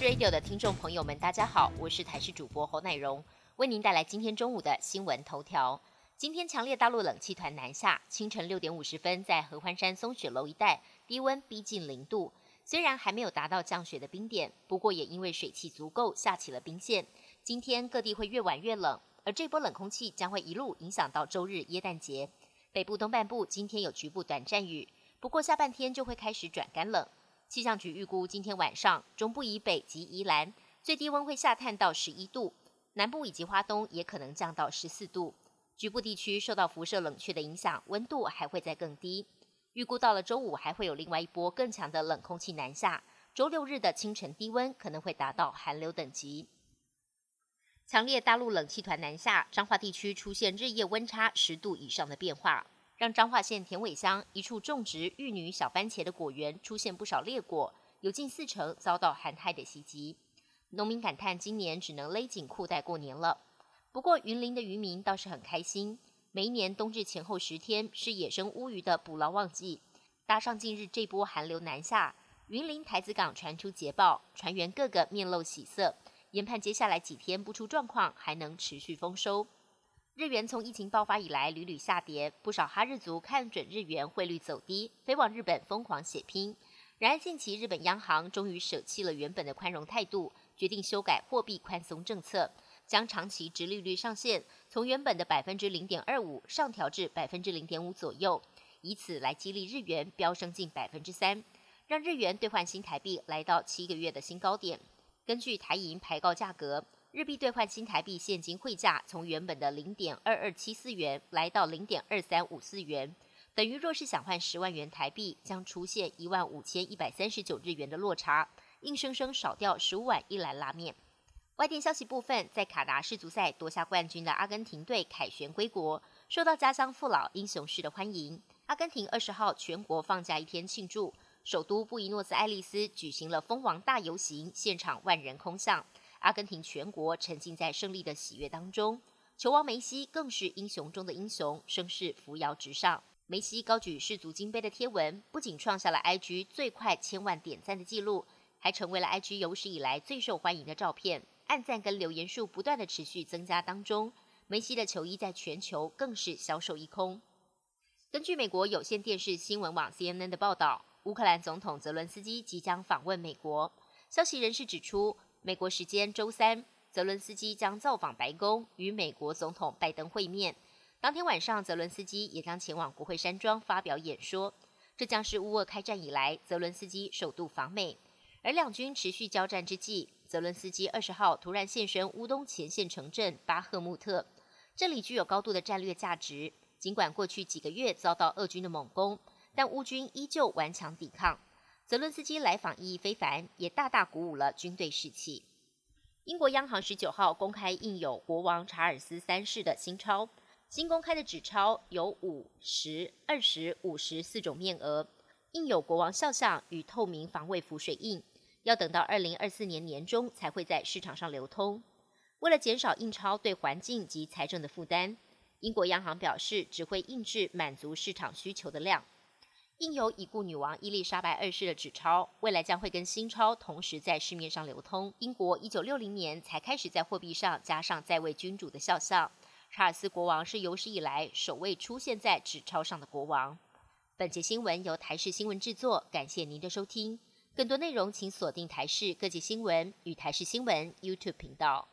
Radio 的听众朋友们，大家好，我是台视主播侯乃荣，为您带来今天中午的新闻头条。今天强烈大陆冷气团南下，清晨六点五十分，在合欢山松雪楼一带，低温逼近零度。虽然还没有达到降雪的冰点，不过也因为水汽足够，下起了冰线。今天各地会越晚越冷，而这波冷空气将会一路影响到周日耶诞节。北部东半部今天有局部短暂雨，不过下半天就会开始转干冷。气象局预估，今天晚上中部以北及宜兰最低温会下探到十一度，南部以及花东也可能降到十四度。局部地区受到辐射冷却的影响，温度还会再更低。预估到了周五还会有另外一波更强的冷空气南下，周六日的清晨低温可能会达到寒流等级。强烈大陆冷气团南下，彰化地区出现日夜温差十度以上的变化。让彰化县田尾乡一处种植玉女小番茄的果园出现不少裂果，有近四成遭到寒害的袭击。农民感叹今年只能勒紧裤带过年了。不过云林的渔民倒是很开心，每一年冬至前后十天是野生乌鱼的捕捞旺季，搭上近日这波寒流南下，云林台子港传出捷报，船员个个面露喜色，研判接下来几天不出状况，还能持续丰收。日元从疫情爆发以来屡屡下跌，不少哈日族看准日元汇率走低，飞往日本疯狂血拼。然而近期日本央行终于舍弃了原本的宽容态度，决定修改货币宽松政策，将长期直利率上限从原本的百分之零点二五上调至百分之零点五左右，以此来激励日元飙升近百分之三，让日元兑换新台币来到七个月的新高点。根据台银排告价格。日币兑换新台币现金汇价从原本的零点二二七四元来到零点二三五四元，等于若是想换十万元台币，将出现一万五千一百三十九日元的落差，硬生生少掉十五碗一兰拉面。外电消息部分，在卡达世足赛夺下冠军的阿根廷队凯旋归国，受到家乡父老英雄式的欢迎。阿根廷二十号全国放假一天庆祝，首都布宜诺斯艾利斯举行了蜂王大游行，现场万人空巷。阿根廷全国沉浸在胜利的喜悦当中，球王梅西更是英雄中的英雄，声势扶摇直上。梅西高举世足金杯的贴文，不仅创下了 IG 最快千万点赞的记录，还成为了 IG 有史以来最受欢迎的照片。按赞跟留言数不断的持续增加当中，梅西的球衣在全球更是销售一空。根据美国有线电视新闻网 CNN 的报道，乌克兰总统泽伦斯基即将访问美国。消息人士指出。美国时间周三，泽伦斯基将造访白宫，与美国总统拜登会面。当天晚上，泽伦斯基也将前往国会山庄发表演说。这将是乌俄开战以来，泽伦斯基首度访美。而两军持续交战之际，泽伦斯基二十号突然现身乌东前线城镇巴赫穆特，这里具有高度的战略价值。尽管过去几个月遭到俄军的猛攻，但乌军依旧顽强抵抗。泽伦斯基来访意义非凡，也大大鼓舞了军队士气。英国央行十九号公开印有国王查尔斯三世的新钞，新公开的纸钞有五、十、二十、五十四种面额，印有国王肖像与透明防卫浮水印，要等到二零二四年年中才会在市场上流通。为了减少印钞对环境及财政的负担，英国央行表示只会印制满足市场需求的量。印有已故女王伊丽莎白二世的纸钞，未来将会跟新钞同时在市面上流通。英国一九六零年才开始在货币上加上在位君主的肖像。查尔斯国王是有史以来首位出现在纸钞上的国王。本节新闻由台视新闻制作，感谢您的收听。更多内容请锁定台视各界新闻与台视新闻 YouTube 频道。